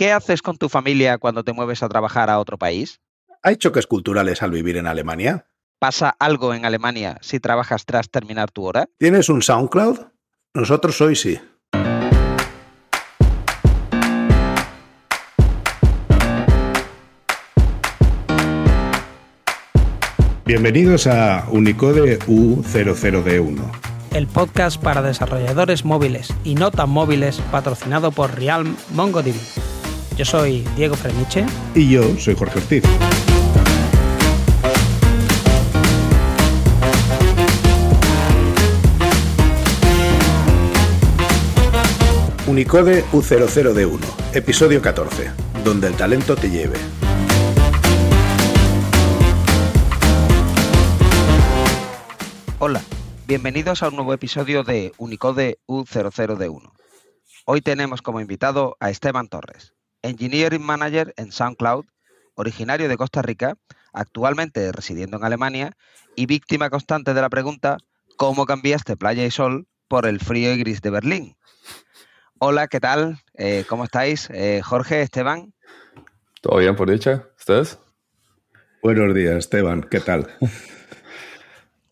¿qué haces con tu familia cuando te mueves a trabajar a otro país? ¿Hay choques culturales al vivir en Alemania? ¿Pasa algo en Alemania si trabajas tras terminar tu hora? ¿Tienes un SoundCloud? Nosotros hoy sí. Bienvenidos a Unicode U00D1. El podcast para desarrolladores móviles y no tan móviles patrocinado por Realm MongoDB. Yo soy Diego Freniche. Y yo soy Jorge Ortiz. Unicode U00D1, episodio 14, donde el talento te lleve. Hola, bienvenidos a un nuevo episodio de Unicode U00D1. Hoy tenemos como invitado a Esteban Torres, Engineering Manager en SoundCloud, originario de Costa Rica, actualmente residiendo en Alemania y víctima constante de la pregunta ¿cómo cambiaste playa y sol por el frío y gris de Berlín? Hola, ¿qué tal? Eh, ¿Cómo estáis? Eh, Jorge, Esteban. ¿Todo bien por dicha? ¿Ustedes? Buenos días, Esteban. ¿Qué tal?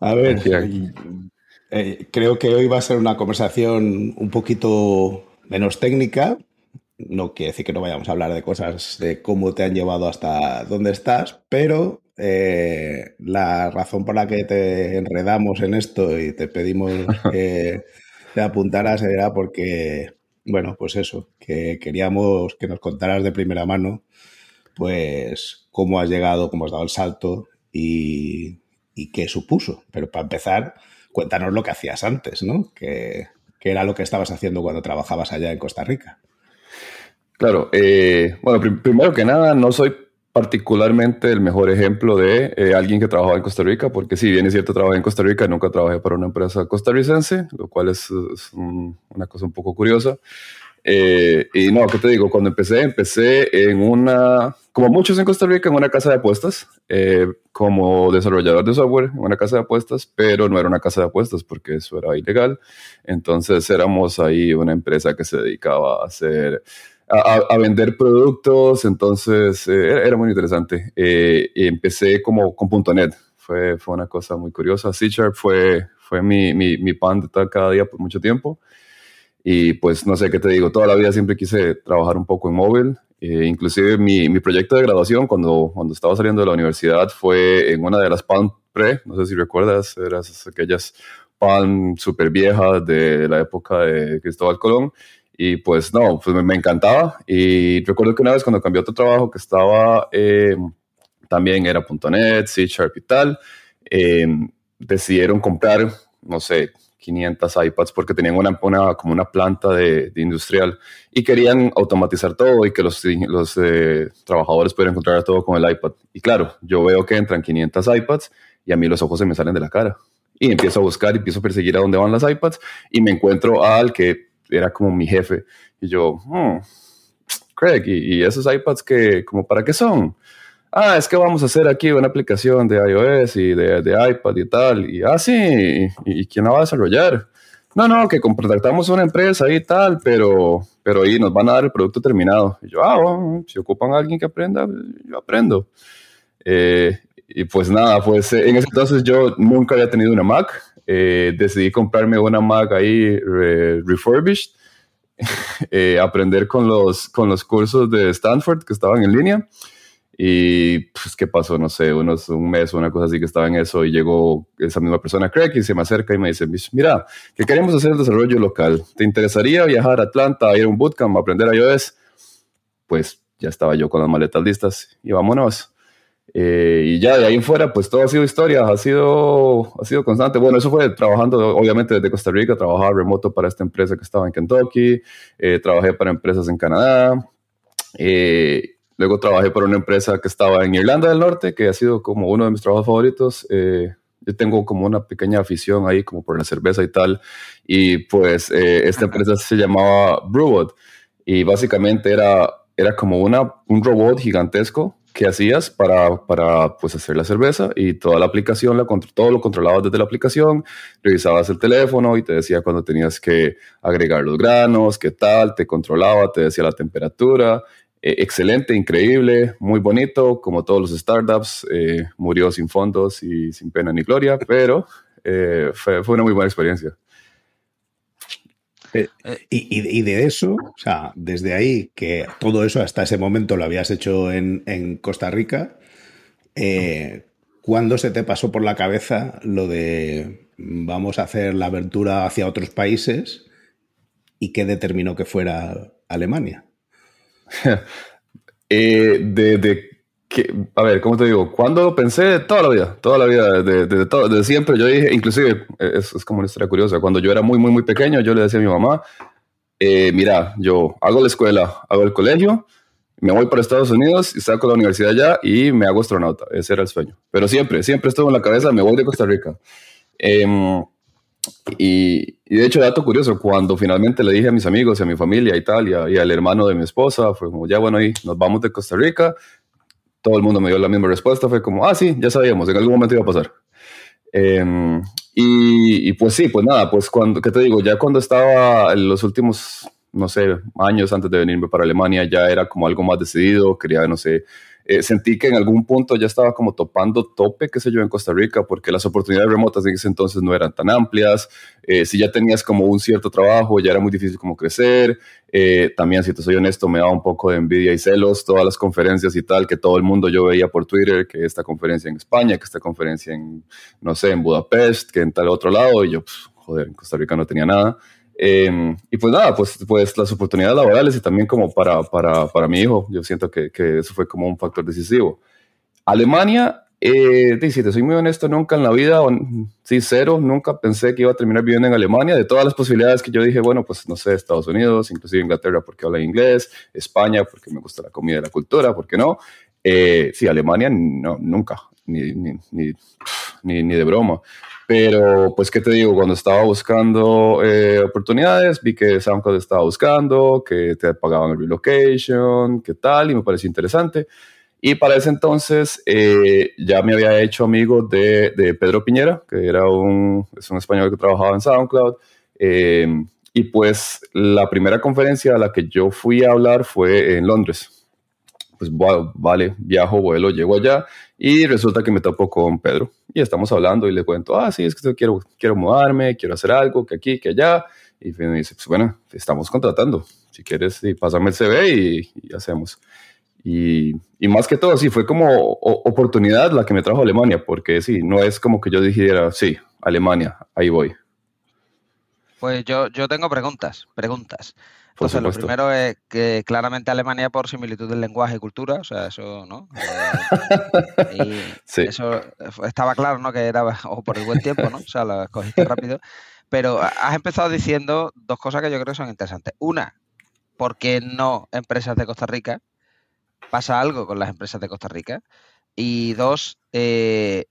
A ver, eh, creo que hoy va a ser una conversación un poquito menos técnica. No quiere decir que no vayamos a hablar de cosas de cómo te han llevado hasta dónde estás, pero eh, la razón por la que te enredamos en esto y te pedimos que te apuntaras era porque, bueno, pues eso, que queríamos que nos contaras de primera mano, pues cómo has llegado, cómo has dado el salto y y qué supuso. Pero para empezar, cuéntanos lo que hacías antes, ¿no? ¿Qué, era lo que estabas haciendo cuando trabajabas allá en Costa Rica? Claro, eh, bueno, primero que nada, no soy particularmente el mejor ejemplo de eh, alguien que trabajaba en Costa Rica, porque si bien es cierto, trabajé en Costa Rica, nunca trabajé para una empresa costarricense, lo cual es, una cosa un poco curiosa. Eh, y no, ¿qué te digo? Cuando empecé, empecé en una, como muchos en Costa Rica, en una casa de apuestas, eh, como desarrollador de software en una casa de apuestas, pero no era una casa de apuestas porque eso era ilegal. Entonces éramos ahí una empresa que se dedicaba a hacer, a, vender productos, entonces eh, era, muy interesante. y empecé como con .NET, fue, fue una cosa muy curiosa. C Sharp fue, fue mi, mi, mi pan de cada día por mucho tiempo. Y pues no sé qué te digo, toda la vida siempre quise trabajar un poco en móvil. Eh, inclusive mi, mi, proyecto de graduación cuando, cuando estaba saliendo de la universidad fue en una de las Palm Pre, no sé si recuerdas, eran aquellas Palm súper viejas de la época de Cristóbal Colón. Y pues no, pues me, encantaba. Y recuerdo que una vez cuando cambié otro trabajo que estaba, eh, también era .NET, C Sharp y tal, eh, decidieron comprar, no sé, 500 iPads porque tenían una, como una planta de, industrial y querían automatizar todo y que los, los eh, trabajadores pudieran encontrar todo con el iPad. Y claro, yo veo que entran 500 iPads y a mí los ojos se me salen de la cara. Y empiezo a buscar y empiezo a perseguir a dónde van las iPads y me encuentro al que era como mi jefe. Y yo, hmm, Craig, ¿y, ¿y, esos iPads que, como para qué son? ah, es que vamos a hacer aquí una aplicación de iOS y de, iPad y tal. Y ah, sí, ¿y, quién la va a desarrollar? No, no, que contactamos una empresa y tal, pero, pero ahí nos van a dar el producto terminado. Y yo, ah, bueno, si ocupan a alguien que aprenda, yo aprendo. Eh, y pues nada, pues en ese entonces yo nunca había tenido una Mac. Eh, decidí comprarme una Mac ahí refurbished, eh, aprender con los, con los cursos de Stanford que estaban en línea. Y pues, ¿qué pasó? No sé, unos, un mes o una cosa así que estaba en eso y llegó esa misma persona, Craig, y se me acerca y me dice, mira, que queremos hacer el desarrollo local. ¿Te interesaría viajar a Atlanta, ir a un bootcamp, aprender iOS? Pues ya estaba yo con las maletas listas y vámonos. Eh, y ya de ahí en fuera, pues todo ha sido historia, ha sido, ha sido constante. Bueno, eso fue trabajando, obviamente, desde Costa Rica, trabajaba remoto para esta empresa que estaba en Kentucky, eh, trabajé para empresas en Canadá. Eh, Luego trabajé para una empresa que estaba en Irlanda del Norte, que ha sido como uno de mis trabajos favoritos. Eh, yo tengo como una pequeña afición ahí, como por la cerveza y tal. Y pues eh, esta empresa se llamaba Brewbot. Y básicamente era, era como una, un robot gigantesco que hacías para, para pues, hacer la cerveza y toda la aplicación, la, todo lo controlabas desde la aplicación, revisabas el teléfono y te decía cuando tenías que agregar los granos, qué tal, te controlaba, te decía la temperatura excelente, increíble, muy bonito, como todos los startups, murió sin fondos y sin pena ni gloria, pero fue, fue una muy buena experiencia. Eh, y, de eso, o sea, desde ahí, que todo eso hasta ese momento lo habías hecho en, Costa Rica, eh, ¿cuándo se te pasó por la cabeza lo de vamos a hacer la aventura hacia otros países y qué determinó que fuera Alemania? eh, de, a ver, ¿cómo te digo? Cuando pensé toda la vida, toda la vida, desde de, siempre, yo dije, inclusive, es, es, como una historia curiosa, cuando yo era muy, muy, muy pequeño, yo le decía a mi mamá, eh, mira, yo hago la escuela, hago el colegio, me voy para Estados Unidos y saco la universidad allá y me hago astronauta. Ese era el sueño. Pero siempre, siempre estuvo en la cabeza, me voy de Costa Rica. Em, y, y, de hecho, dato curioso, cuando finalmente le dije a mis amigos y a mi familia y tal, y, y al hermano de mi esposa, fue como, ya bueno, ahí nos vamos de Costa Rica, todo el mundo me dio la misma respuesta, fue como, ah, sí, ya sabíamos, en algún momento iba a pasar. Em, y, pues sí, pues nada, pues cuando, ¿qué te digo? Ya cuando estaba en los últimos, no sé, años antes de venirme para Alemania, ya era como algo más decidido, quería, no sé, eh, sentí que en algún punto ya estaba como topando tope, qué sé yo, en Costa Rica, porque las oportunidades remotas en ese entonces no eran tan amplias. Eh, si ya tenías como un cierto trabajo, ya era muy difícil como crecer. Eh, también, si te soy honesto, me daba un poco de envidia y celos todas las conferencias y tal, que todo el mundo yo veía por Twitter, que esta conferencia en España, que esta conferencia en, no sé, en Budapest, que en tal otro lado, y yo, joder, en Costa Rica no tenía nada. Em, y pues nada, pues, pues las oportunidades laborales y también como para, para, para mi hijo, yo siento que, que, eso fue como un factor decisivo. Alemania, eh, si te soy muy honesto, nunca en la vida, sí, cero, nunca pensé que iba a terminar viviendo en Alemania. De todas las posibilidades que yo dije, bueno, pues no sé, Estados Unidos, inclusive Inglaterra porque habla inglés, España porque me gusta la comida y la cultura, ¿por qué no? Eh, sí, Alemania, no, nunca, ni, ni, ni, ni, ni de broma. Pero, pues, ¿qué te digo? Cuando estaba buscando eh, oportunidades, vi que SoundCloud estaba buscando, que te pagaban el relocation, qué tal, y me pareció interesante. Y para ese entonces eh, ya me había hecho amigo de, de, Pedro Piñera, que era un, es un español que trabajaba en SoundCloud. Eh, y pues la primera conferencia a la que yo fui a hablar fue en Londres pues vale, viajo, vuelo, llego allá y resulta que me topo con Pedro y estamos hablando y le cuento, ah, sí, es que quiero, quiero mudarme, quiero hacer algo, que aquí, que allá. Y me dice, pues bueno, estamos contratando, si quieres, sí, pásame el CV y, hacemos. Y, y, más que todo, sí, fue como oportunidad la que me trajo a Alemania, porque sí, no es como que yo dijera, sí, Alemania, ahí voy. Pues yo, yo tengo preguntas, preguntas. Entonces, lo primero es que claramente Alemania por similitud del lenguaje y cultura, o sea, eso, ¿no? Eh, y eso estaba claro, ¿no? Que era o por el buen tiempo, ¿no? O sea, lo escogiste rápido. Pero has empezado diciendo dos cosas que yo creo que son interesantes. Una, ¿por qué no empresas de Costa Rica? ¿Pasa algo con las empresas de Costa Rica? Y dos, eh,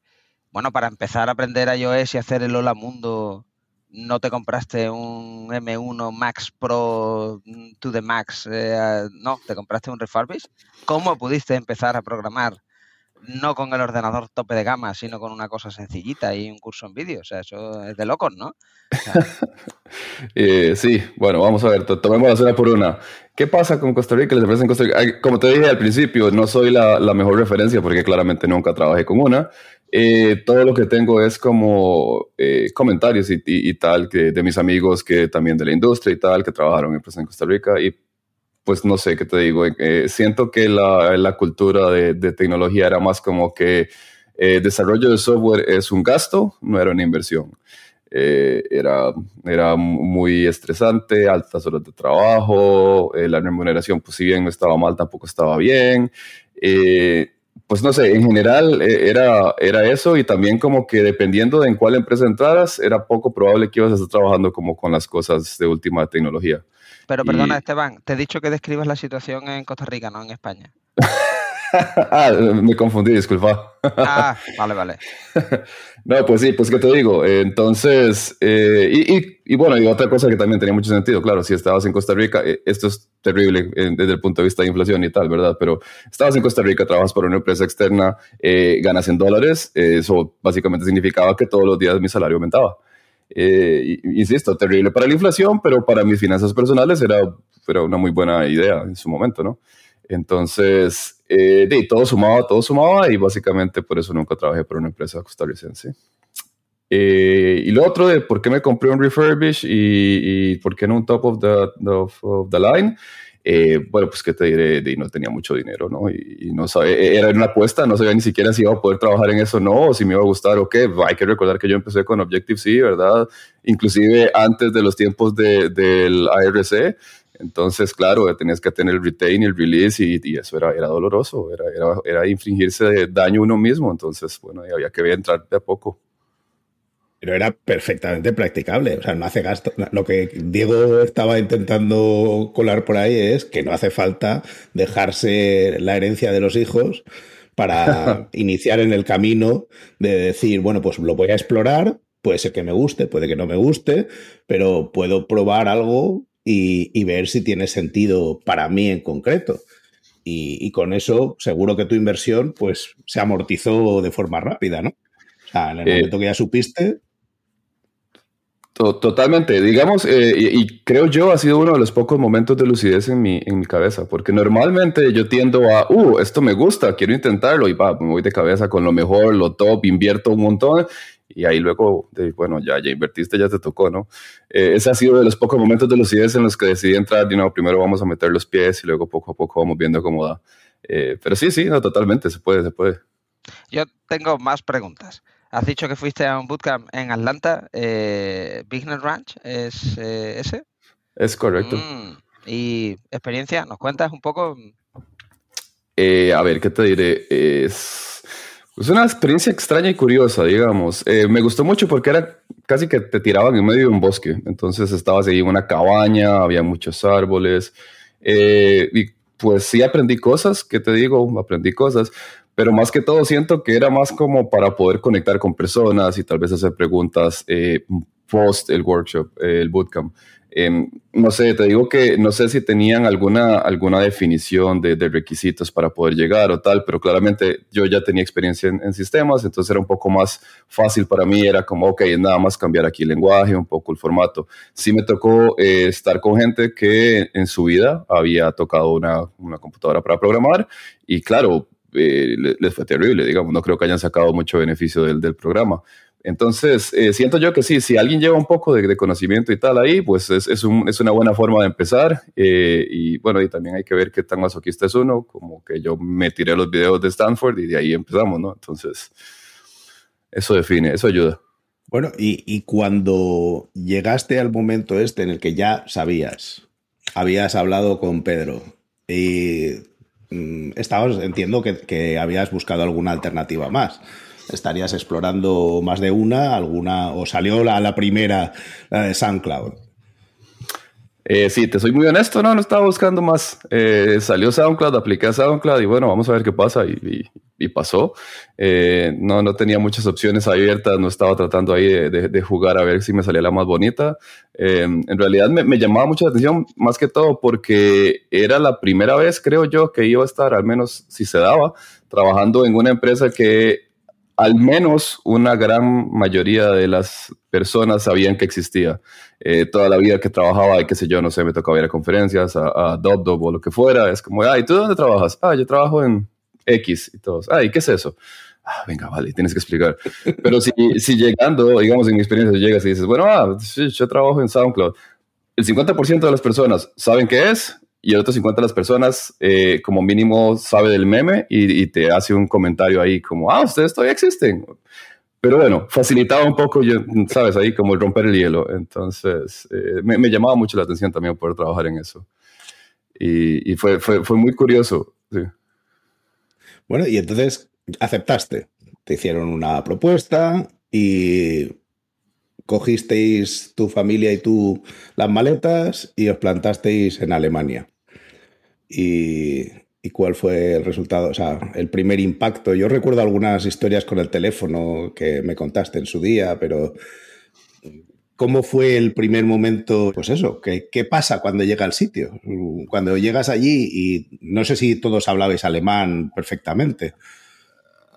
bueno, para empezar a aprender iOS y hacer el Hola Mundo no te compraste un M1 Max Pro mm, to the Max, eh, no, te compraste un refurbish. ¿Cómo pudiste empezar a programar no con el ordenador tope de gama, sino con una cosa sencillita y un curso en vídeo? O sea, eso es de locos, ¿no? Eh, sí, bueno, vamos a ver, tomemos la por una. ¿Qué pasa con Costa Rica? Les Costa Rica? Como te dije al principio, no soy la, la mejor referencia porque claramente nunca trabajé con una. Eh, todo lo que tengo es como eh, comentarios y, tal que de mis amigos que también de la industria y tal, que trabajaron en, en Costa Rica y pues no sé qué te digo, eh, siento que la, cultura de, tecnología era más como que desarrollo de software es un gasto, no era una inversión. era, era muy estresante, altas horas de trabajo, la remuneración pues si bien no estaba mal, tampoco estaba bien pues no sé, en general eh, era, era eso y también como que dependiendo de en cuál empresa entraras, era poco probable que ibas a estar trabajando como con las cosas de última tecnología. Pero perdona, Esteban, te he dicho que describas la situación en Costa Rica, no en España. ah, me confundí, disculpa. ah, vale, vale. no, pues sí, pues que te digo. Entonces, eh, y, y, bueno, y otra cosa que también tenía mucho sentido, claro, si estabas en Costa Rica, eh, esto es terrible desde el punto de vista de inflación y tal, ¿verdad? Pero estabas en Costa Rica, trabajas para una empresa externa, eh, ganas en dólares, eso básicamente significaba que todos los días mi salario aumentaba. insisto, terrible para la inflación, pero para mis finanzas personales era, era una muy buena idea en su momento, ¿no? Entonces, eh, todo sumaba, todo sumaba y básicamente por eso nunca trabajé para una empresa costarricense. Eh, y lo otro de por qué me compré un refurbish y, y por qué no un top of the, of, the line. Eh, bueno, pues qué te diré, no tenía mucho dinero, ¿no? Y, no sabía, e, era una apuesta, no sabía ni siquiera si iba a poder trabajar en eso o no, o si me iba a gustar o qué. Hay que recordar que yo empecé con Objective-C, ¿verdad? Inclusive antes de los tiempos de, del ARC. Entonces, claro, tenías que tener el retain y el release y, y eso era, era doloroso, era, era, era infringirse daño uno mismo. Entonces, bueno, había que entrar de a poco. Pero era perfectamente practicable. O sea, no hace gasto. Lo que Diego estaba intentando colar por ahí es que no hace falta dejarse la herencia de los hijos para iniciar en el camino de decir, bueno, pues lo voy a explorar, puede ser que me guste, puede que no me guste, pero puedo probar algo y, ver si tiene sentido para mí en concreto. Y, con eso seguro que tu inversión pues se amortizó de forma rápida, ¿no? O sea, en el eh, momento que ya supiste, Totalmente, digamos, eh, y, creo yo ha sido uno de los pocos momentos de lucidez en mi, en mi cabeza, porque normalmente yo tiendo a, uh, esto me gusta, quiero intentarlo y va, me voy de cabeza con lo mejor, lo top, invierto un montón y ahí luego, bueno, ya, ya invertiste, ya te tocó, ¿no? Eh, ese ha sido de los pocos momentos de lucidez en los que decidí entrar, de nuevo, primero vamos a meter los pies y luego poco a poco vamos viendo cómo da. Eh, pero sí, sí, no, totalmente, se puede, se puede. Yo tengo más preguntas. Has dicho que fuiste a un bootcamp en Atlanta. Eh, Business Ranch, ¿es eh, ese? Es correcto. Mm, ¿Y experiencia? ¿Nos cuentas un poco? Eh, a ver, ¿qué te diré? Es, una experiencia extraña y curiosa, digamos. Eh, me gustó mucho porque era casi que te tiraban en medio de un bosque. Entonces estabas ahí en una cabaña, había muchos árboles. y pues sí aprendí cosas, ¿qué te digo? Aprendí cosas pero más que todo siento que era más como para poder conectar con personas y tal vez hacer preguntas eh, post el workshop, eh, el bootcamp. Em, no sé, te digo que no sé si tenían alguna, alguna definición de, requisitos para poder llegar o tal, pero claramente yo ya tenía experiencia en, sistemas, entonces era un poco más fácil para mí, era como, ok, nada más cambiar aquí el lenguaje, un poco el formato. Sí me tocó eh, estar con gente que en su vida había tocado una, una computadora para programar y claro, eh, les fue terrible, digamos, no creo que hayan sacado mucho beneficio del, del programa. Entonces, eh, siento yo que sí, si alguien lleva un poco de, conocimiento y tal ahí, pues es, es, un, es una buena forma de empezar. Eh, y bueno, y también hay que ver qué tan masoquista es uno, como que yo me tiré los videos de Stanford y de ahí empezamos, ¿no? Entonces, eso define, eso ayuda. Bueno, y, y cuando llegaste al momento este en el que ya sabías, habías hablado con Pedro y Mm, estabas, entiendo que, habías buscado alguna alternativa más. Estarías explorando más de una, alguna, o salió la, la primera, la de SoundCloud. Eh, sí, te soy muy honesto, no, no estaba buscando más. Eh, salió SoundCloud, apliqué a SoundCloud y bueno, vamos a ver qué pasa y, pasó. Eh, no, no tenía muchas opciones abiertas, no estaba tratando ahí de, jugar a ver si me salía la más bonita. en realidad me, me, llamaba mucho la atención, más que todo porque era la primera vez, creo yo, que iba a estar, al menos si se daba, trabajando en una empresa que al menos una gran mayoría de las personas sabían que existía. Eh, toda la vida que trabajaba, y qué sé yo, no sé, me tocaba ir a conferencias, a, a o lo que fuera. Es como, ay, ¿tú dónde trabajas? Ah, yo trabajo en X y todos. Ay, ¿qué es eso? Ah, venga, vale, tienes que explicar. Pero si, si llegando, digamos, en mi experiencia, llegas y dices, bueno, ah, sí, yo trabajo en SoundCloud. El 50% de las personas saben qué es y el otro 50 de las personas, eh, como mínimo, sabe del meme y, te hace un comentario ahí como, ah, ustedes todavía existen. Pero bueno, facilitaba un poco, sabes, ahí como romper el hielo. Entonces, eh, me, llamaba mucho la atención también poder trabajar en eso. Y, fue, fue, fue, muy curioso. Bueno, y entonces aceptaste. Te hicieron una propuesta y cogisteis tu familia y tú las maletas y os plantasteis en Alemania. ¿Y, cuál fue el resultado? O sea, el primer impacto. Yo recuerdo algunas historias con el teléfono que me contaste en su día, pero ¿cómo fue el primer momento? Pues eso, ¿qué, pasa cuando llega al sitio? Cuando llegas allí y no sé si todos hablabais alemán perfectamente.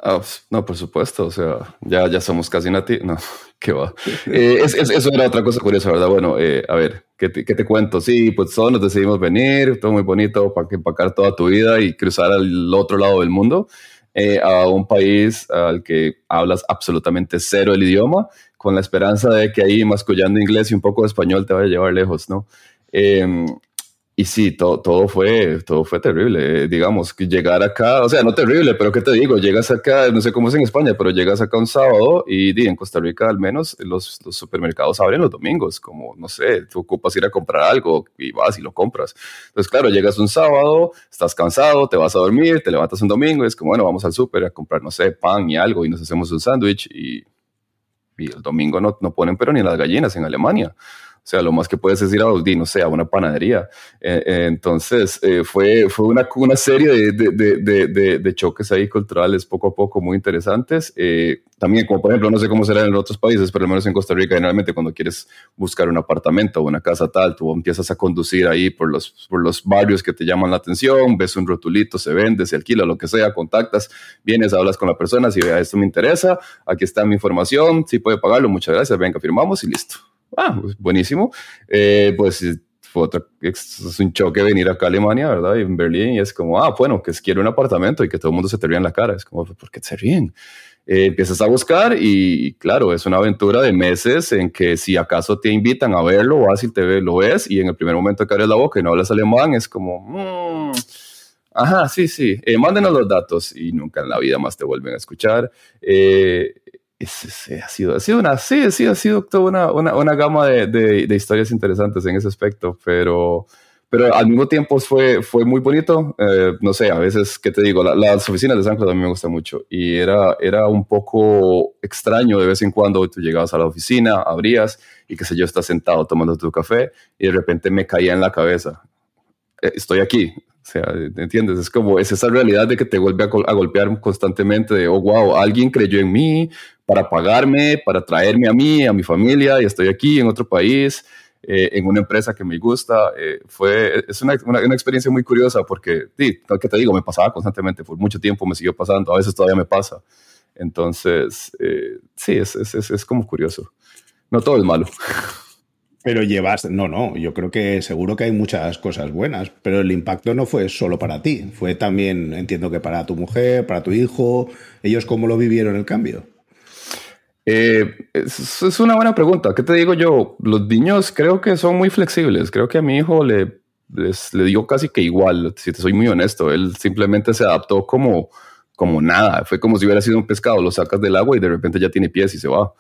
Pues, no, por supuesto, o sea, ya, ya somos casi nativos. No, qué va. Eh, eso era otra cosa curiosa, ¿verdad? Bueno, eh, a ver, ¿qué te, ¿qué te, cuento? Sí, pues todos nos decidimos venir, todo muy bonito, para que empacar toda tu vida y cruzar al otro lado del mundo, eh, a un país al que hablas absolutamente cero el idioma, con la esperanza de que ahí, mascullando inglés y un poco de español, te vaya a llevar lejos, ¿no? Eh, y sí, todo, fue, todo fue terrible. digamos, que llegar acá, o sea, no terrible, pero ¿qué te digo? Llegas acá, no sé cómo es en España, pero llegas acá un sábado y, en Costa Rica al menos los, supermercados abren los domingos, como, no sé, tú ocupas ir a comprar algo y vas y lo compras. Entonces, claro, llegas un sábado, estás cansado, te vas a dormir, te levantas un domingo y es como, bueno, vamos al súper a comprar, no sé, pan y algo y nos hacemos un sándwich y, y el domingo no, no ponen pero ni las gallinas en Alemania. O sea, lo más que puedes decir a no sé, a una panadería. Eh, eh, entonces, eh, fue, fue una, una serie de, de, de, de, choques ahí culturales poco a poco muy interesantes. también, como por ejemplo, no sé cómo será en otros países, pero al menos en Costa Rica, generalmente cuando quieres buscar un apartamento o una casa tal, tú empiezas a conducir ahí por los, por los barrios que te llaman la atención, ves un rotulito, se vende, se alquila, lo que sea, contactas, vienes, hablas con la persona, si vea esto me interesa, aquí está mi información, si puede pagarlo, muchas gracias, venga, firmamos y listo ah, pues buenísimo. Eh, pues fue otro, es un choque venir acá a Alemania, ¿verdad? Y en Berlín, y es como, ah, bueno, que quiero un apartamento y que todo el mundo se te ríe en la cara. Es como, ¿por qué se ríen? Eh, empiezas a buscar y, claro, es una aventura de meses en que si acaso te invitan a verlo, vas y te ves, lo ves y en el primer momento que abres la boca y no hablas alemán, es como, mmm, ajá, sí, sí, eh, mándenos los datos y nunca en la vida más te vuelven a escuchar. Eh, ha, sido, ha sido una, sí, sí, ha sido toda una, una, una gama de, de, historias interesantes en ese aspecto, pero, pero al mismo tiempo fue, fue muy bonito. Eh, no sé, a veces, ¿qué te digo? las oficinas de San Claudio a me gustan mucho y era, era un poco extraño de vez en cuando. Tú llegabas a la oficina, abrías y qué sé yo, estás sentado tomando tu café y de repente me caía en la cabeza. Eh, estoy aquí, o sea, ¿entiendes? Es como, es esa realidad de que te vuelve a, golpear constantemente de, oh, wow, alguien creyó en mí para pagarme, para traerme a mí, a mi familia, y estoy aquí en otro país, eh, en una empresa que me gusta. Eh, fue, es una, una, experiencia muy curiosa porque, sí, que te digo, me pasaba constantemente, por mucho tiempo me siguió pasando, a veces todavía me pasa. Entonces, sí, es, es, es como curioso. No todo es malo. Pero llevas, no, no, yo creo que seguro que hay muchas cosas buenas, pero el impacto no fue solo para ti, fue también, entiendo que para tu mujer, para tu hijo, ellos cómo lo vivieron el cambio. Eh, es, una buena pregunta. ¿Qué te digo yo? Los niños creo que son muy flexibles. Creo que a mi hijo le, le dio casi que igual, si te soy muy honesto. Él simplemente se adaptó como, como nada. Fue como si hubiera sido un pescado. Lo sacas del agua y de repente ya tiene pies y se va.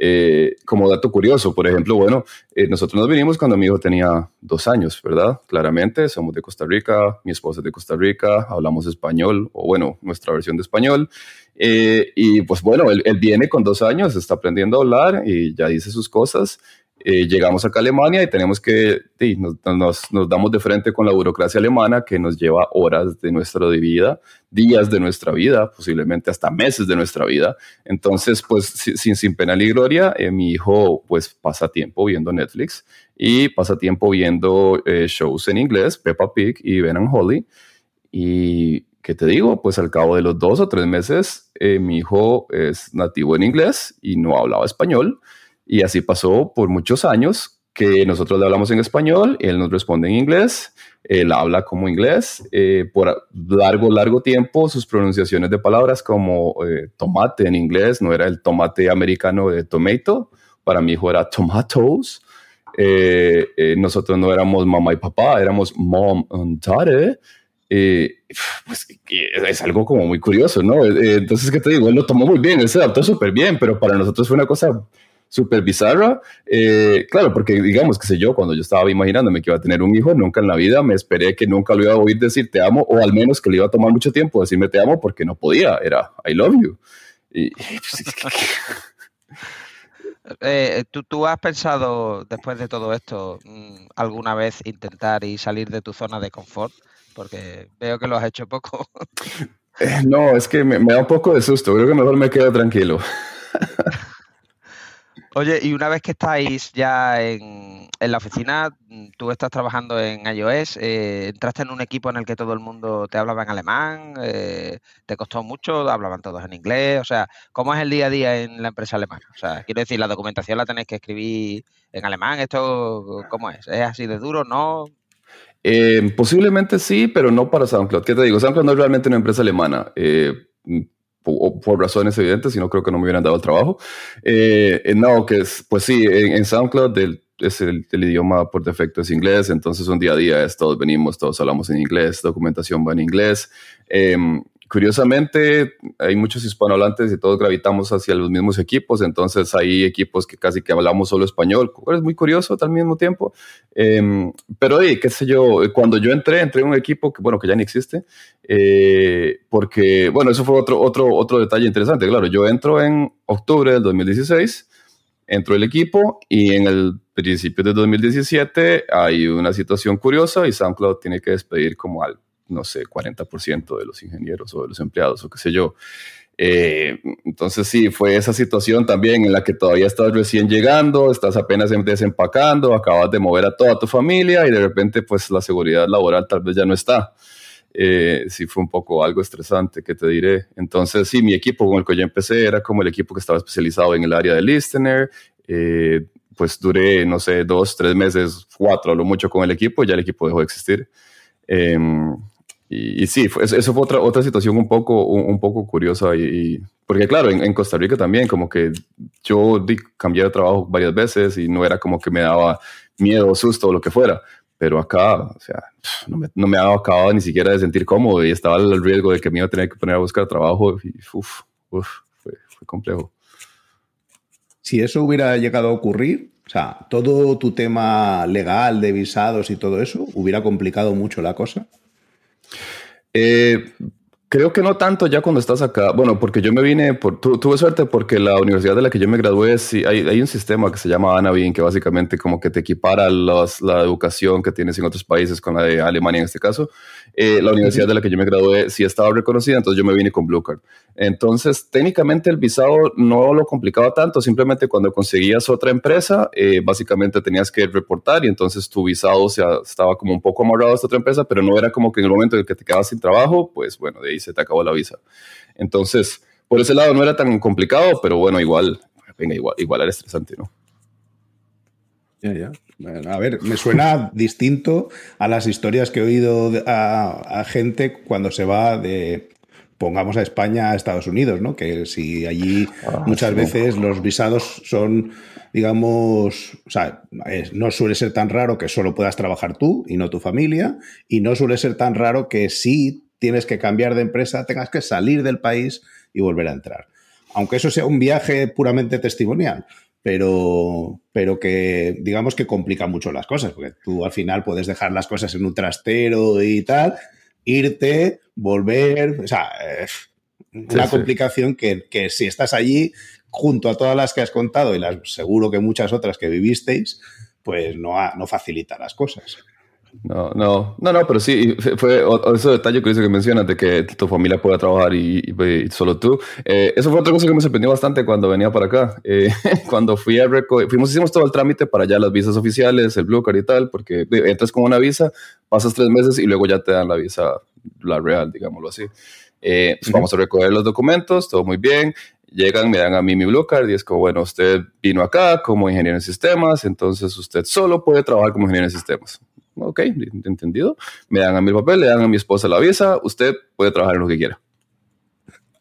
Eh, como dato curioso, por ejemplo, bueno, eh, nosotros nos vinimos cuando mi hijo tenía dos años, ¿verdad? Claramente, somos de Costa Rica, mi esposa es de Costa Rica, hablamos español, o bueno, nuestra versión de español. Eh, y pues bueno, él, él, viene con dos años, está aprendiendo a hablar y ya dice sus cosas. Eh, llegamos acá a Alemania y tenemos que, nos, nos, damos de frente con la burocracia alemana que nos lleva horas de nuestra vida, días de nuestra vida, posiblemente hasta meses de nuestra vida. Entonces, pues sin, sin pena ni gloria, eh, mi hijo pues pasa tiempo viendo Netflix y pasa tiempo viendo eh, shows en inglés, Peppa Pig y Ben and Holly. Y, ¿qué te digo? Pues al cabo de los dos o tres meses, mi hijo es nativo en inglés y no hablaba español y así pasó por muchos años que nosotros le hablamos en español, él nos responde en inglés, él habla como inglés. Eh, por largo, largo tiempo, sus pronunciaciones de palabras como eh, tomate en inglés no era el tomate americano de tomato, para mi hijo era tomatoes. Eh, nosotros no éramos mamá y papá, éramos mom and daddy. pues es algo como muy curioso, ¿no? entonces, ¿qué te digo? Él lo tomó muy bien, él se adaptó súper bien, pero para nosotros fue una cosa súper bizarra. Eh, claro, porque digamos, que sé yo, cuando yo estaba imaginándome que iba a tener un hijo, nunca en la vida me esperé que nunca lo iba a oír decir te amo, o al menos que le iba a tomar mucho tiempo decirme te amo porque no podía, era I love you. Y, pues, eh, ¿tú, ¿tú, has pensado, después de todo esto, mm, alguna vez intentar y salir de tu zona de confort? Porque veo que lo has hecho poco. Eh, no, es que me, me, da un poco de susto. Creo que mejor me quedo tranquilo. Oye, y una vez que estáis ya en, la oficina, tú estás trabajando en iOS, eh, entraste en un equipo en el que todo el mundo te hablaba en alemán, eh, te costó mucho, hablaban todos en inglés, o sea, ¿cómo es el día a día en la empresa alemana? O sea, quiero decir, la documentación la tenéis que escribir en alemán, ¿esto cómo es? ¿Es así de duro? ¿No? Eh, posiblemente sí, pero no para SoundCloud. ¿Qué te digo? SoundCloud no es realmente una empresa alemana por, razones evidentes, si no creo que no me hubieran dado el trabajo. Eh, eh, no, que es, pues sí, en, SoundCloud es el, idioma por defecto es inglés, entonces un día a día es todos venimos, todos hablamos en inglés, documentación va en inglés. Em, curiosamente, hay muchos hispanohablantes y todos gravitamos hacia los mismos equipos, entonces hay equipos que casi que hablamos solo español, es muy curioso al mismo tiempo. Eh, pero, qué sé yo, cuando yo entré, entré en un equipo que, bueno, que ya ni existe, eh, porque, bueno, eso fue otro, otro, otro detalle interesante. Claro, yo entro en octubre del 2016, entro el equipo y en el principio de 2017 hay una situación curiosa y SoundCloud tiene que despedir como al no sé, 40% de los ingenieros o de los empleados o qué sé yo. Eh, entonces sí, fue esa situación también en la que todavía estás recién llegando, estás apenas em, desempacando, acabas de mover a toda tu familia y de repente pues la seguridad laboral tal vez ya no está. Eh, sí fue un poco algo estresante, que te diré. Entonces sí, mi equipo con el que yo empecé era como el equipo que estaba especializado en el área de listener. Eh, pues duré, no sé, dos, tres meses, cuatro, lo mucho con el equipo, ya el equipo dejó de existir. Em, y, sí, eso fue otra, otra situación un poco, un, poco curiosa. Y, porque claro, en, Costa Rica también, como que yo di, cambié de trabajo varias veces y no era como que me daba miedo, susto o lo que fuera. Pero acá, o sea, no me, no me acabado ni siquiera de sentir cómodo y estaba el riesgo de que me iba a tener que poner a buscar trabajo y uf, uf, fue, fue complejo. Si eso hubiera llegado a ocurrir, o sea, todo tu tema legal de visados y todo eso, ¿hubiera complicado mucho la cosa? Eh, creo que no tanto ya cuando estás acá. Bueno, porque yo me vine, por, tuve suerte porque la universidad de la que yo me gradué, sí, hay, un sistema que se llama Anabin, que básicamente como que te equipara la educación que tienes en otros países con la de Alemania en este caso. Eh, la universidad de la que yo me gradué sí estaba reconocida, entonces yo me vine con Blue Card. Entonces, técnicamente el visado no lo complicaba tanto, simplemente cuando conseguías otra empresa, eh, básicamente tenías que reportar y entonces tu visado se, estaba como un poco amarrado a esta otra empresa, pero no era como que en el momento en el que te quedabas sin trabajo, pues bueno, de ahí se te acabó la visa. Entonces, por ese lado no era tan complicado, pero bueno, igual, venga, igual, igual era estresante, ¿no? Ya, ya. A ver, me suena distinto a las historias que he oído a, gente cuando se va de, pongamos a España a Estados Unidos, ¿no? Que si allí ah, muchas veces los visados son, digamos, o sea, no suele ser tan raro que solo puedas trabajar tú y no tu familia, y no suele ser tan raro que si tienes que cambiar de empresa, tengas que salir del país y volver a entrar. Aunque eso sea un viaje puramente testimonial, pero, pero que digamos que complica mucho las cosas, porque tú al final puedes dejar las cosas en un trastero y tal, irte, volver, o sea, una complicación Que, que, si estás allí, junto a todas las que has contado y las seguro que muchas otras que vivisteis, pues no, no facilita las cosas. No, no, no, no, pero sí, fue ese detalle curioso que mencionas de que tu familia pueda trabajar y, solo tú. Eh, eso fue otra cosa que me sorprendió bastante cuando venía para acá. Eh, cuando fui a recoger, fuimos, hicimos todo el trámite para allá las visas oficiales, el Blue Card y tal, porque entras con una visa, pasas tres meses y luego ya te dan la visa, la real, digámoslo así. Eh, pues vamos a recoger los documentos, todo muy bien. Llegan, me dan a mí mi Blue Card y es como, bueno, usted vino acá como ingeniero en sistemas, entonces usted solo puede trabajar como ingeniero en sistemas ok, entendido. Me dan a mi papel, le dan a mi esposa la visa, usted puede trabajar en lo que quiera.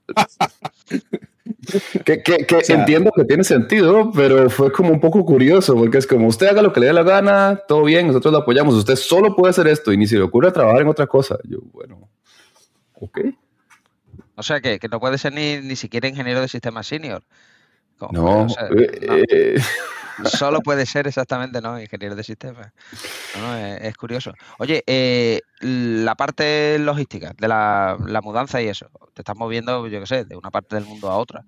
que, entiendo que tiene sentido, pero fue como un poco curioso, porque es como usted haga lo que le dé la gana, todo bien, nosotros lo apoyamos, usted solo puede hacer esto y ni se le ocurre trabajar en otra cosa. Yo, bueno, ok. O sea, que, no puede ser ni, ni siquiera ingeniero de sistema senior. No, eh, Solo puede ser exactamente, ¿no? Ingeniero de sistemas. es, curioso. Oye, eh, la parte logística de la, mudanza y eso, te estás moviendo, yo qué sé, de una parte del mundo a otra.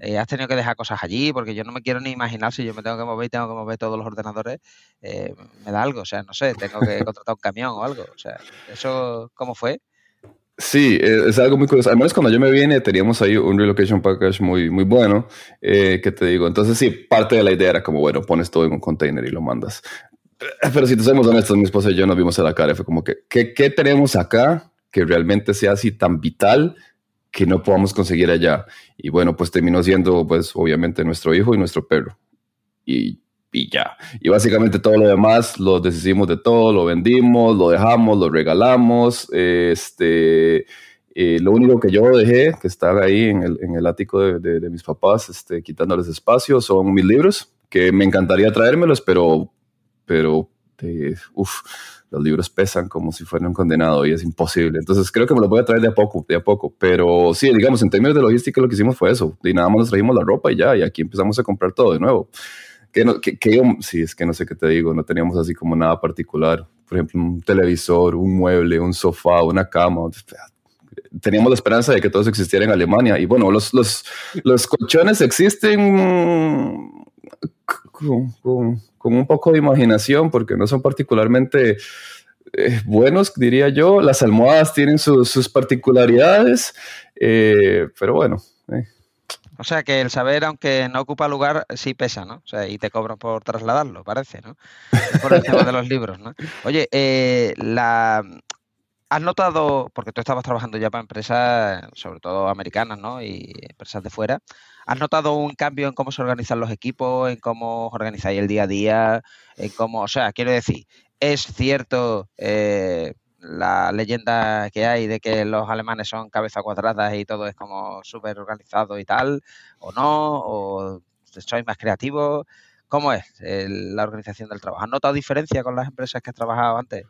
Eh, ¿Has tenido que dejar cosas allí? Porque yo no me quiero ni imaginar si yo me tengo que mover y tengo que mover todos los ordenadores, eh, me da algo, o sea, no sé, tengo que contratar un camión o algo. O sea, ¿eso cómo fue? Sí, e, es algo muy curioso. Al menos cuando yo me vine teníamos ahí un relocation package muy, muy bueno, eh, que te digo. Entonces sí, parte de la idea era como, bueno, pones todo en un container y lo mandas. Pero si te somos honestos, mi esposa y yo nos vimos a la cara fue como que, ¿qué, ¿qué tenemos acá que realmente sea así tan vital que no podamos conseguir allá? Y bueno, pues terminó siendo pues obviamente nuestro hijo y nuestro perro. Y y ya. Y básicamente todo lo demás lo deshicimos de todo, lo vendimos, lo dejamos, lo regalamos. Este, eh, lo único que yo dejé, que está ahí en el, en el ático de, de, mis papás, este, quitándoles espacio, son mis libros, que me encantaría traérmelos, pero, pero, eh, uff, los libros pesan como si fueran un condenado y es imposible. Entonces creo que me los voy a traer de a poco, de a poco. Pero sí, digamos, en términos de logística lo que hicimos fue eso. Y nada más nos trajimos la ropa y ya, y aquí empezamos a comprar todo de nuevo que, no, que, que sí, es que no sé qué te digo, no teníamos así como nada particular. Por ejemplo, un televisor, un mueble, un sofá, una cama. Teníamos la esperanza de que todo eso existiera en Alemania. Y bueno, los, los, los colchones existen con, con, un poco de imaginación porque no son particularmente eh, buenos, diría yo. Las almohadas tienen sus, sus particularidades, eh, pero bueno. Eh o sea que el saber, aunque no ocupa lugar, sí pesa, ¿no? O sea, y te cobran por trasladarlo, parece, ¿no? Por el tema de los libros, ¿no? Oye, eh, la, ¿has notado, porque tú estabas trabajando ya para empresas, sobre todo americanas, ¿no? Y empresas de fuera, ¿has notado un cambio en cómo se organizan los equipos, en cómo os organizáis el día a día, en cómo, o sea, quiero decir, es cierto... Eh, la leyenda que hay de que los alemanes son cabeza cuadradas y todo es como súper organizado y tal, o no, o sois más creativos. ¿Cómo es la organización del trabajo? ¿Has notado diferencia con las empresas que has trabajado antes?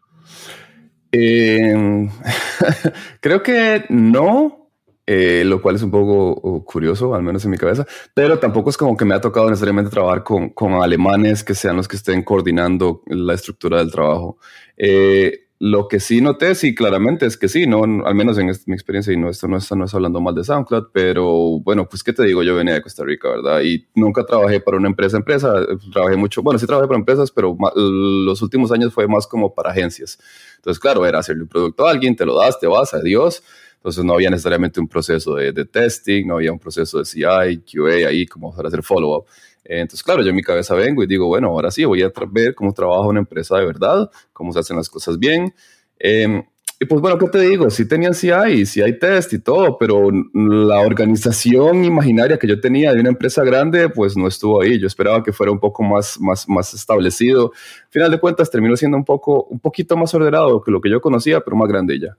Em, creo que no, eh, lo cual es un poco curioso, al menos en mi cabeza, pero tampoco es como que me ha tocado necesariamente trabajar con, con alemanes que sean los que estén coordinando la estructura del trabajo. Eh, lo que sí noté, sí, claramente es que sí, no, al menos en mi experiencia, y no, esto no, está no es hablando mal de SoundCloud, pero bueno, pues qué te digo, yo venía de Costa Rica, ¿verdad? Y nunca trabajé para una empresa, empresa, trabajé mucho, bueno, sí trabajé para empresas, pero los últimos años fue más como para agencias. Entonces, claro, era hacerle un producto a alguien, te lo das, te vas, adiós. Entonces no había necesariamente un proceso de, de testing, no había un proceso de CI, QA ahí como para hacer follow-up. Entonces, claro, yo en mi cabeza vengo y digo, bueno, ahora sí, voy a ver cómo trabaja una empresa de verdad, cómo se hacen las cosas bien. Em, y pues bueno, ¿qué te digo? Sí tenían CI, sí hay test y todo, pero la organización imaginaria que yo tenía de una empresa grande, pues no estuvo ahí. Yo esperaba que fuera un poco más, más, más establecido. Al final de cuentas, terminó siendo un, poco, un poquito más ordenado que lo que yo conocía, pero más grande ya.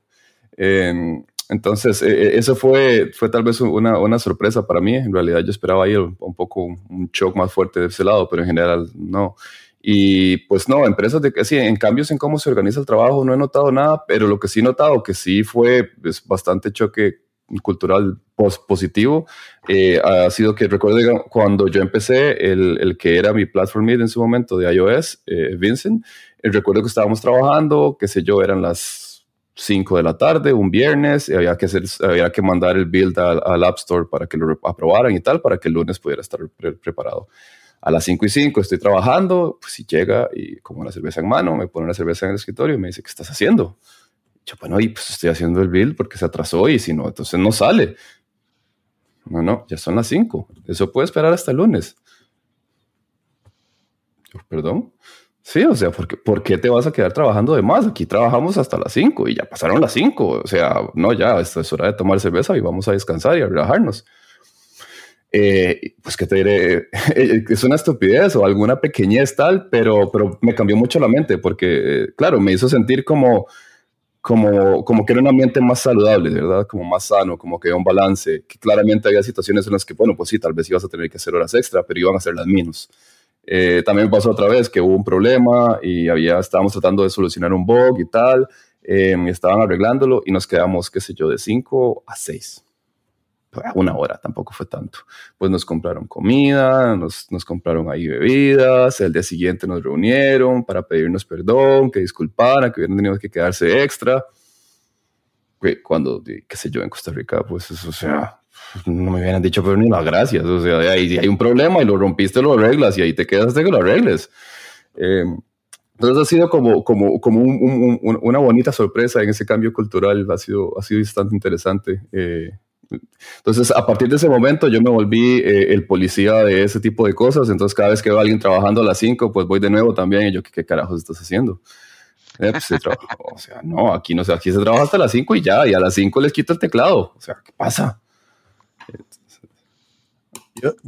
Eh, entonces, eh, eh, eso fue, fue tal vez una, una, sorpresa para mí. En realidad yo esperaba ahí un, poco un shock más fuerte de ese lado, pero en general no. Y pues no, empresas de que sí, en cambios en cómo se organiza el trabajo no he notado nada, pero lo que sí he notado que sí fue pues, bastante choque cultural positivo eh, ha sido que recuerdo cuando yo empecé, el, el, que era mi platform lead en su momento de iOS, Vincent, recuerdo que estábamos trabajando, qué sé yo, eran las 5 de la tarde, un viernes, y había que, hacer, había que mandar el build al, App Store para que lo aprobaran y tal, para que el lunes pudiera estar preparado. A las 5 y 5 estoy trabajando, pues si llega y como una cerveza en mano, me pone una cerveza en el escritorio y me dice, ¿qué estás haciendo? yo, bueno, y pues estoy haciendo el build porque se atrasó y si no, entonces no sale. No, no, ya son las 5. Eso puede esperar hasta el lunes. Yo, perdón. Sí, o sea, porque, ¿por qué te vas a quedar trabajando de más? Aquí trabajamos hasta las 5 y ya pasaron las 5. O sea, no, ya es hora de tomar cerveza y vamos a descansar y a relajarnos. Eh, pues que te diré, es una estupidez o alguna pequeñez tal, pero, pero me cambió mucho la mente porque, claro, me hizo sentir como, como, como que era un ambiente más saludable, ¿verdad? Como más sano, como que había un balance, que claramente había situaciones en las que, bueno, pues sí, tal vez ibas a tener que hacer horas extra, pero iban a ser las menos. Eh, también pasó otra vez que hubo un problema y había, estábamos tratando de solucionar un bug y tal, eh, estaban arreglándolo y nos quedamos, qué sé yo, de 5 a 6. Pues, una hora, tampoco fue tanto. Pues nos compraron comida, nos, nos, compraron ahí bebidas, el día siguiente nos reunieron para pedirnos perdón, que disculparan, que hubieran tenido que quedarse extra. Cuando, qué sé yo, en Costa Rica, pues eso, o sea, no me hubieran dicho pero ni las gracias. O sea, ahí hay un problema y lo rompiste, lo arreglas y ahí te quedas hasta que lo arregles. Eh, Entonces ha sido como, como, como una bonita sorpresa en ese cambio cultural, ha sido, ha sido bastante interesante. Eh, entonces, a partir de ese momento, yo me volví eh, el policía de ese tipo de cosas. Entonces, cada vez que veo a alguien trabajando a las 5, pues voy de nuevo también. Y yo, ¿qué, qué carajos estás haciendo? Eh, pues, o sea, no, aquí no sé, aquí se trabaja hasta las 5 y ya, y a las 5 les quito el teclado. O sea, ¿qué pasa?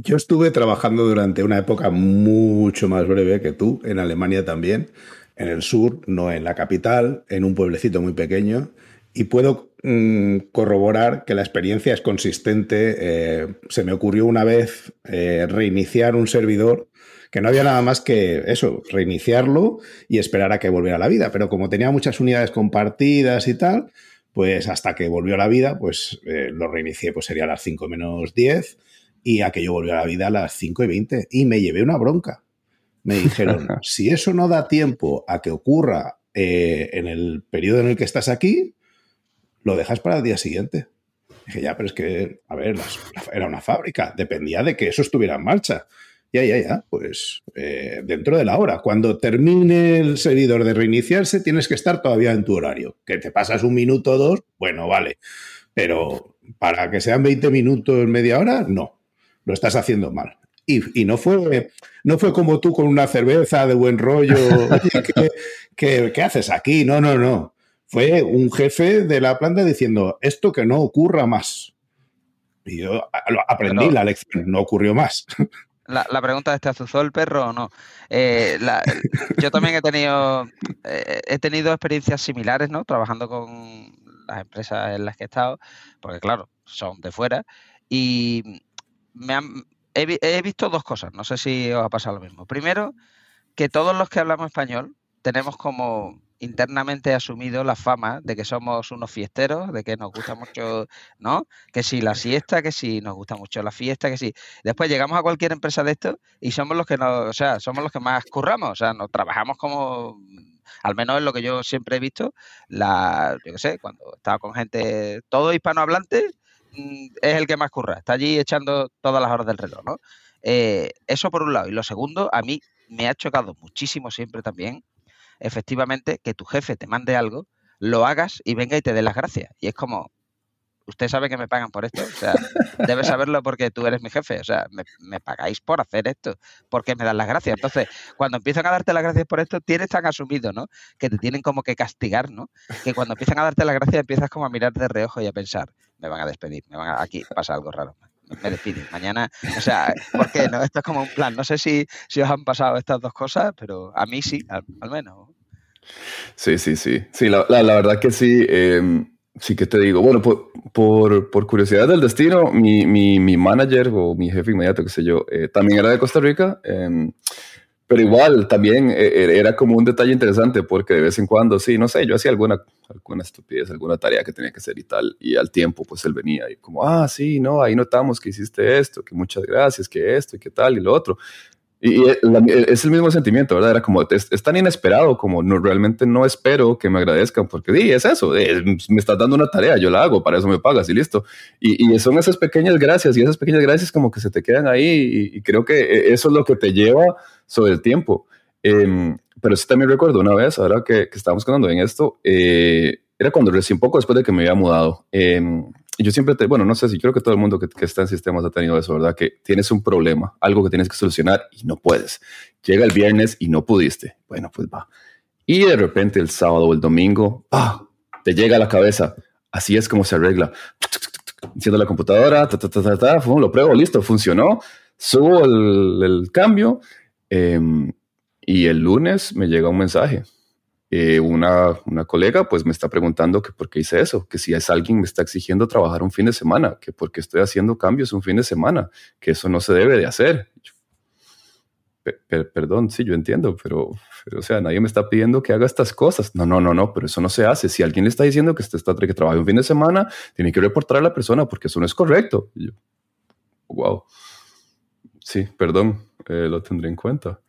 Yo, estuve trabajando durante una época mucho más breve que tú, en Alemania también, en el sur, no en la capital, en un pueblecito muy pequeño, y puedo mm, corroborar que la experiencia es consistente. Eh, se me ocurrió una vez eh, reiniciar un servidor que no había nada más que eso, reiniciarlo y esperar a que volviera a la vida. Pero como tenía muchas unidades compartidas y tal, pues hasta que volvió a la vida, pues eh, lo reinicié, pues sería a las 5 menos 10 y aquello volvió a la vida a las 5 y 20 y me llevé una bronca. Me dijeron, si eso no da tiempo a que ocurra eh, en el periodo en el que estás aquí, lo dejas para el día siguiente. Dije, ya, pero es que, a ver, era una fábrica, dependía de que eso estuviera en marcha. Ya, ya, ya, pues eh, dentro de la hora. Cuando termine el servidor de reiniciarse, tienes que estar todavía en tu horario. Que te pasas un minuto o dos, bueno, vale. Pero para que sean 20 minutos, media hora, no. Lo estás haciendo mal. Y, no, fue, no fue como tú con una cerveza de buen rollo. ¿qué, qué haces aquí? No, no, no. Fue un jefe de la planta diciendo, esto que no ocurra más. Y yo aprendí la lección, no ocurrió más. La, pregunta es, ¿te azuzó el perro o no? Eh, yo también he tenido, eh, he tenido experiencias similares, ¿no? Trabajando con las empresas en las que he estado, porque claro, son de fuera, y me he, he visto dos cosas, no sé si os ha pasado lo mismo. Primero, que todos los que hablamos español tenemos como internamente asumido la fama de que somos unos fiesteros, de que nos gusta mucho, ¿no? Que si la siesta, que si nos gusta mucho la fiesta, que si. Después llegamos a cualquier empresa de esto y somos los que nos, o sea, somos los que más curramos, o sea, nos trabajamos como al menos es lo que yo siempre he visto, la, yo qué sé, cuando estaba con gente, todo hispanohablante, mm, es el que más curra, está allí echando todas las horas del reloj, ¿no? Eh, eso por un lado. Y lo segundo, a mí me ha chocado muchísimo siempre también efectivamente que tu jefe te mande algo, lo hagas y venga y te dé las gracias. Y es como, usted sabe que me pagan por esto, o sea, debes saberlo porque tú eres mi jefe, o sea, me, pagáis por hacer esto, porque me dan las gracias. Entonces, cuando empiezan a darte las gracias por esto, tienes tan asumido, ¿no? Que te tienen como que castigar, ¿no? Que cuando empiezan a darte las gracias empiezas como a mirar de reojo y a pensar, me van a despedir, me van aquí pasa algo raro me despiden. Mañana, o sea, ¿por qué? No? Esto es como un plan. No sé si, si os han pasado estas dos cosas, pero a mí sí, al, menos. Sí, sí, sí. Sí, la, la, verdad que sí. Em, sí que te digo, bueno, por, por, curiosidad del destino, mi, mi, mi, manager o mi jefe inmediato, qué sé yo, eh, también era de Costa Rica. Eh, pero igual, también eh, eh, era como un detalle interesante porque de vez en cuando, sí, no sé, yo hacía alguna, alguna estupidez, alguna tarea que tenía que hacer y tal, y al tiempo, pues él venía y como, ah, sí, no, ahí notamos que hiciste esto, que muchas gracias, que esto y que tal y lo otro. Y, es el mismo sentimiento, ¿verdad? Era como, es, tan inesperado como no, realmente no espero que me agradezcan porque, sí, es eso, me estás dando una tarea, yo la hago, para eso me pagas y listo. Y, y son esas pequeñas gracias y esas pequeñas gracias como que se te quedan ahí y, y creo que eh, eso es lo que te lleva sobre el tiempo. Em, pero sí también recuerdo una vez, ahora que, que estábamos hablando en esto, eh, era cuando recién poco después de que me había mudado. Eh, yo siempre te, bueno, no sé si creo que todo el mundo que, que, está en sistemas ha tenido eso, ¿verdad? Que tienes un problema, algo que tienes que solucionar y no puedes. Llega el viernes y no pudiste. Bueno, pues va. Y de repente el sábado o el domingo, ¡ah! Te llega a la cabeza. Así es como se arregla. Enciendo la computadora, ta, ta, ta, ta, lo pruebo, listo, funcionó. Subo el, el cambio Em, y el lunes me llega un mensaje. Eh, una, una, colega pues me está preguntando que por qué hice eso, que si es alguien me está exigiendo trabajar un fin de semana, que porque estoy haciendo cambios un fin de semana, que eso no se debe de hacer. perdón, sí, yo entiendo, pero, o sea, nadie me está pidiendo que haga estas cosas. No, no, no, no, pero eso no se hace. Si alguien le está diciendo que, está, que trabaje un fin de semana, tiene que reportar a la persona porque eso no es correcto. wow. Sí, perdón, eh, lo tendré en cuenta.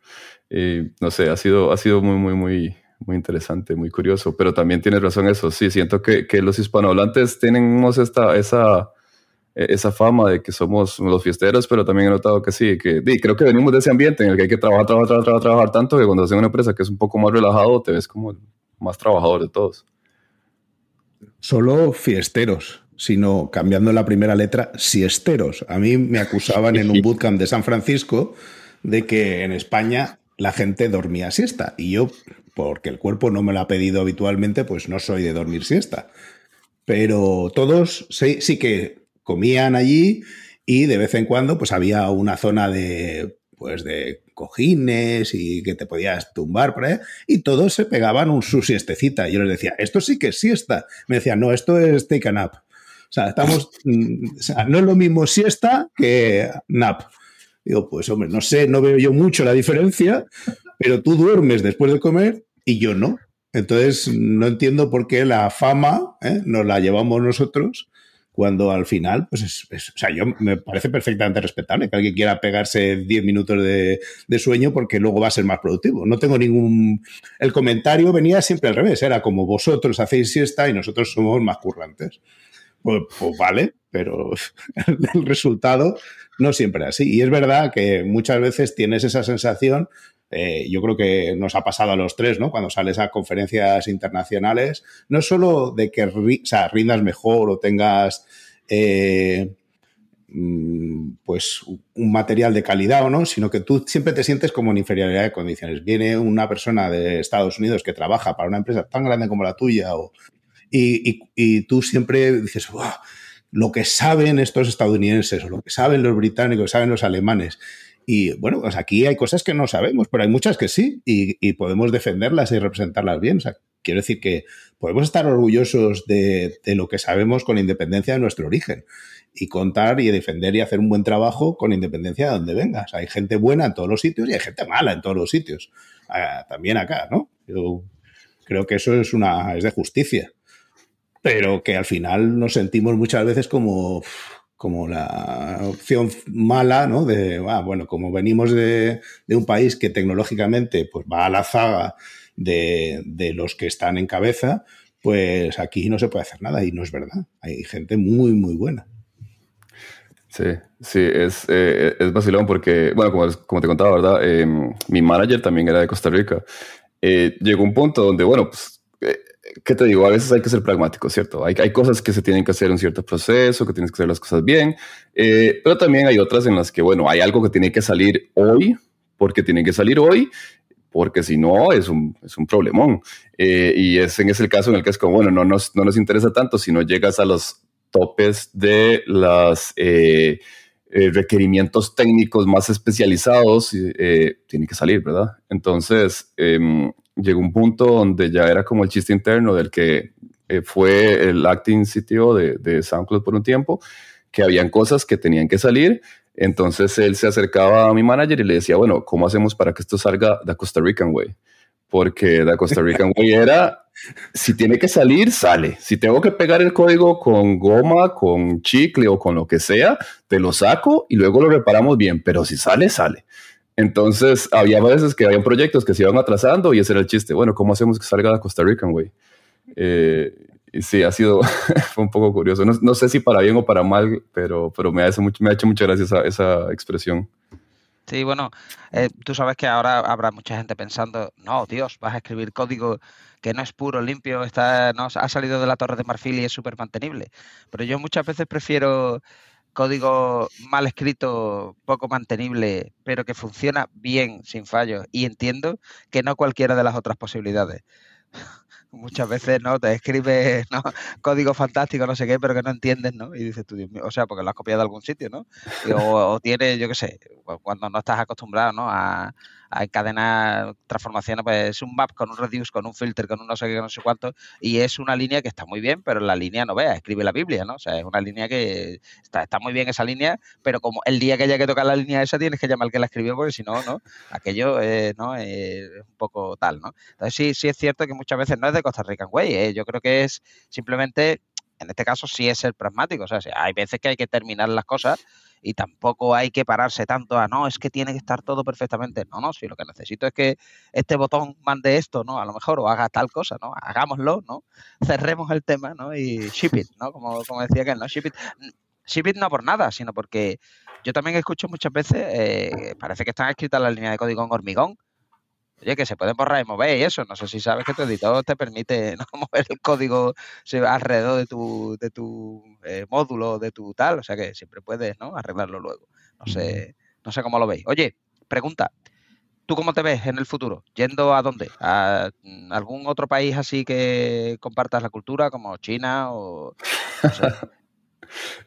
Y no sé, ha sido, ha sido muy, muy, muy, muy interesante, muy curioso, pero también tienes razón eso. Sí, siento que, que los hispanohablantes tenemos esta, esa, eh, esa fama de que somos los fiesteros, pero también he notado que sí, que creo que venimos de ese ambiente en el que hay que trabajar, trabajar, trabajar, trabajar, tanto que cuando haces una empresa que es un poco más relajado, te ves como el más trabajador de todos. Solo fiesteros, sino cambiando la primera letra, siesteros. A mí me acusaban en un bootcamp de San Francisco de que en España la gente dormía siesta y yo, porque el cuerpo no me lo ha pedido habitualmente, pues no soy de dormir siesta. Pero todos sí, sí que comían allí y de vez en cuando pues había una zona de pues de cojines y que te podías tumbar por ahí, y todos se pegaban un su siestecita. Yo les decía, esto sí que es siesta. Me decían, no, esto es take a nap. O sea, estamos, mm, o sea, no es lo mismo siesta que nap. Digo, pues hombre, no sé, no veo yo mucho la diferencia, pero tú duermes después de comer y yo no. Entonces, no entiendo por qué la fama ¿eh? nos la llevamos nosotros cuando al final, pues es, o sea, yo me parece perfectamente respetable que alguien quiera pegarse 10 minutos de, sueño porque luego va a ser más productivo. No tengo ningún... El comentario venía siempre al revés, era como vosotros hacéis siesta y nosotros somos más currantes. Pues, pues vale, pero el resultado no siempre es así. Y es verdad que muchas veces tienes esa sensación eh, yo creo que nos ha pasado a los tres, ¿no? Cuando sales a conferencias internacionales, no solo de que rindas mejor o tengas eh, mm, pues un material de calidad o no, sino que tú siempre te sientes como en inferioridad de condiciones. Viene una persona de Estados Unidos que trabaja para una empresa tan grande como la tuya y, tú siempre dices, lo que saben estos estadounidenses o lo que saben los británicos, saben los alemanes. Y bueno, pues aquí hay cosas que no sabemos, pero hay muchas que sí, y, podemos defenderlas y representarlas bien. Quiero decir que podemos estar orgullosos de, lo que sabemos con independencia de nuestro origen y contar y defender y hacer un buen trabajo con independencia de donde vengas. hay gente buena en todos los sitios y hay gente mala en todos los sitios. Ah, también acá, ¿no? Yo creo que eso es una es de justicia. Pero que al final nos sentimos muchas veces como como la opción mala, ¿no? De, ah, bueno, como venimos de, un país que tecnológicamente pues, va a la zaga de, los que están en cabeza, pues aquí no se puede hacer nada y no es verdad. Hay gente muy, muy buena. Sí, sí, es, eh, es vacilón porque, bueno, como, te contaba, ¿verdad? Em, mi manager también era de Costa Rica. Eh, llegó un punto donde, bueno, pues eh, ¿qué te digo? A veces hay que ser pragmático, ¿cierto? Hay, hay cosas que se tienen que hacer en cierto proceso, que tienes que hacer las cosas bien, eh, pero también hay otras en las que, bueno, hay algo que tiene que salir hoy, porque tiene que salir hoy, porque si no es un, es un problemón. Eh, y es en ese caso en el que es como, bueno, no nos, no nos interesa tanto si no llegas a los topes de los eh, requerimientos técnicos más especializados, tiene que salir, ¿verdad? Entonces, em, llegó un punto donde ya era como el chiste interno del que eh, fue el acting CTO de, de SoundCloud por un tiempo, que habían cosas que tenían que salir. Entonces él se acercaba a mi manager y le decía, bueno, ¿cómo hacemos para que esto salga de Costa Rican Way? Porque de Costa Rican Way era, si tiene que salir, sale. Si tengo que pegar el código con goma, con chicle o con lo que sea, te lo saco y luego lo reparamos bien. Pero si sale, sale. Entonces, había veces que habían proyectos que se iban atrasando y ese era el chiste. Bueno, ¿cómo hacemos que salga de Costa Rica, güey? Eh, y sí, ha sido, fue un poco curioso. No, sé si para bien o para mal, pero, pero me, ha hecho mucho, me ha hecho mucha gracia esa, esa expresión. Sí, bueno, eh, tú sabes que ahora habrá mucha gente pensando, no, Dios, vas a escribir código que no es puro, limpio, está, no, ha salido de la torre de marfil y es súper mantenible. Pero yo muchas veces prefiero código mal escrito, poco mantenible, pero que funciona bien, sin fallos. Y entiendo que no cualquiera de las otras posibilidades. Muchas veces no te escribes código fantástico, no sé qué, pero que no entiendes, ¿no? Y dices tú, Dios mío, o sea, porque lo has copiado de algún sitio, ¿no? o, o tienes, yo qué sé, cuando no estás acostumbrado, ¿no? A, hay cadenas, transformaciones, pues es un map con un reduce, con un filter, con un no sé qué, no sé cuánto, y es una línea que está muy bien, pero la línea no vea, escribe la Biblia, ¿no? O sea, es una línea que está, está muy bien esa línea, pero como el día que haya que tocar la línea esa tienes que llamar al que la escribió, porque si no, ¿no? Aquello ¿no? es un poco tal, ¿no? Entonces sí, sí es cierto que muchas veces no es de Costa Rica güey, ¿eh? yo creo que es simplemente en este caso sí es ser pragmático. O sea, hay veces que hay que terminar las cosas y tampoco hay que pararse tanto a no, es que tiene que estar todo perfectamente. No, no, si lo que necesito es que este botón mande esto, ¿no? A lo mejor, o haga tal cosa, ¿no? Hagámoslo, ¿no? Cerremos el tema, ¿no? Y ship it, ¿no? Como, decía que ¿no? Ship it Cibit no por nada, sino porque yo también escucho muchas veces, eh, parece que están escritas las líneas de código en hormigón. Oye, que se pueden borrar y mover y eso. No sé si sabes que tu editor te permite no mover el código alrededor de tu, de tu eh, módulo, de tu tal. O sea que siempre puedes ¿no? arreglarlo luego. No sé, no sé cómo lo veis. Oye, pregunta. ¿Tú cómo te ves en el futuro? ¿Yendo a dónde? ¿A algún otro país así que compartas la cultura, como China o...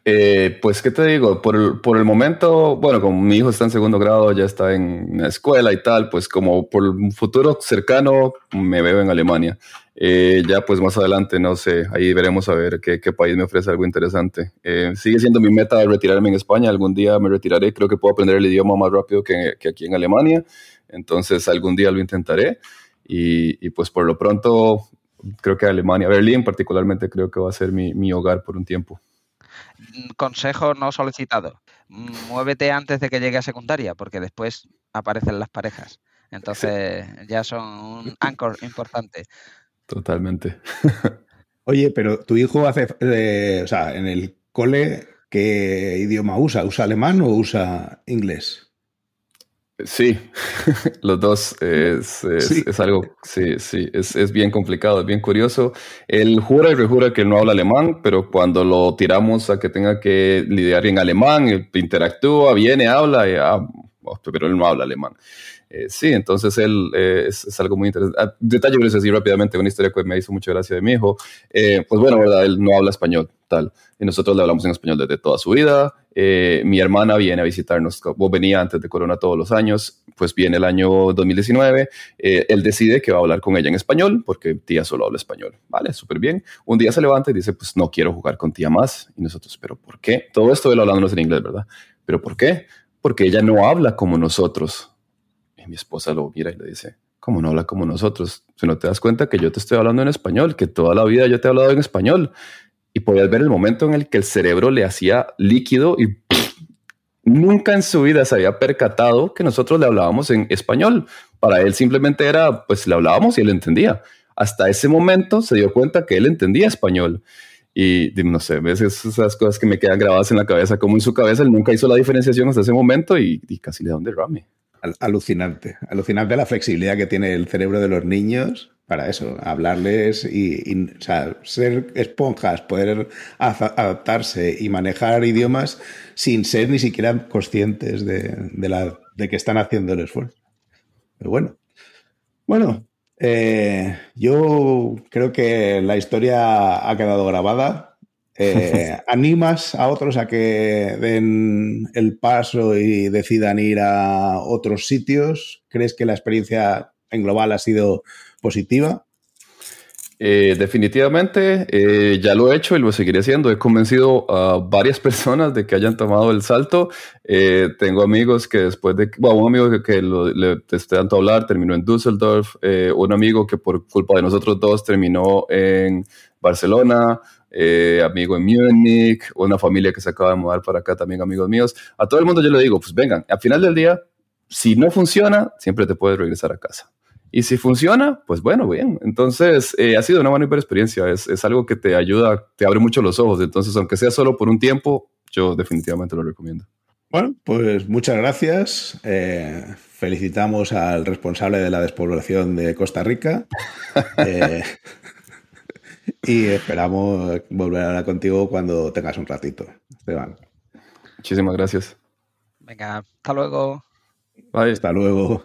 Eh, pues, ¿qué te digo? Por el, momento, bueno, como mi hijo está en segundo grado, ya está en la escuela y tal, pues como por un futuro cercano me veo en Alemania. Eh, ya pues más adelante, no sé, ahí veremos a ver qué, qué país me ofrece algo interesante. Eh, sigue siendo mi meta retirarme en España, algún día me retiraré, creo que puedo aprender el idioma más rápido que, aquí en Alemania, entonces algún día lo intentaré y, pues por lo pronto creo que Alemania, Berlín particularmente creo que va a ser mi hogar por un tiempo. Mm, consejo no solicitado. Muévete antes de que llegue a secundaria, porque después aparecen las parejas. Entonces ya son un anchor importante. Totalmente. Oye, pero tu hijo hace, eh, o sea, en el cole, ¿qué idioma usa? ¿Usa alemán o usa inglés? Sí, los dos es, es, algo, sí, sí, es, es, bien complicado, es bien curioso. Él jura y rejura que él no habla alemán, pero cuando lo tiramos a que tenga que lidiar en alemán, él interactúa, viene, habla, y, ah, pero él no habla alemán. Eh, sí, entonces él eh, es, algo muy interesante. Ah, detalle, a decir rápidamente una historia que me hizo mucha gracia de mi hijo. Eh, pues bueno, ¿verdad? él no habla español, tal. Y nosotros le hablamos en español desde toda su vida. Mi hermana viene a visitarnos, o venía antes de Corona todos los años, pues viene el año 2019. él decide que va a hablar con ella en español, porque tía solo habla español. Vale, súper bien. Un día se levanta y dice, pues no quiero jugar con tía más. Y nosotros, ¿pero por qué? Todo esto él hablándonos en inglés, ¿verdad? ¿Pero por qué? Porque ella no habla como nosotros mi esposa lo mira y le dice, ¿cómo no habla como nosotros? Si no te das cuenta que yo te estoy hablando en español, que toda la vida yo te he hablado en español. Y podías ver el momento en el que el cerebro le hacía líquido y nunca en su vida se había percatado que nosotros le hablábamos en español. Para él simplemente era, pues le hablábamos y él entendía. Hasta ese momento se dio cuenta que él entendía español. Y no sé, esas cosas que me quedan grabadas en la cabeza, como en su cabeza él nunca hizo la diferenciación hasta ese momento y, casi le da un derrame alucinante. Alucinante la flexibilidad que tiene el cerebro de los niños para eso, hablarles y, ser esponjas, poder adaptarse y manejar idiomas sin ser ni siquiera conscientes de, la, de que están haciendo el esfuerzo. Pero bueno, bueno, eh, yo creo que la historia ha quedado grabada. Eh, ¿Animas a otros a que den el paso y decidan ir a otros sitios? ¿Crees que la experiencia en global ha sido positiva? Eh, definitivamente, eh, ya lo he hecho y lo seguiré haciendo. He convencido a varias personas de que hayan tomado el salto. tengo amigos que después de, bueno, un amigo que, le a hablar terminó en Düsseldorf, un amigo que por culpa de nosotros dos terminó en Barcelona, eh, amigo en Múnich, una familia que se acaba de mudar para acá, también amigos míos. A todo el mundo yo le digo, pues vengan, al final del día, si no funciona, siempre te puedes regresar a casa. Y si funciona, pues bueno, bien. Entonces, eh, ha sido una buena experiencia. Es, es, algo que te ayuda, te abre mucho los ojos. Entonces, aunque sea solo por un tiempo, yo definitivamente lo recomiendo. Bueno, pues muchas gracias. Eh, felicitamos al responsable de la despoblación de Costa Rica. Y esperamos volver a hablar contigo cuando tengas un ratito, Esteban. Muchísimas gracias. Venga, hasta luego. Bye. Hasta luego.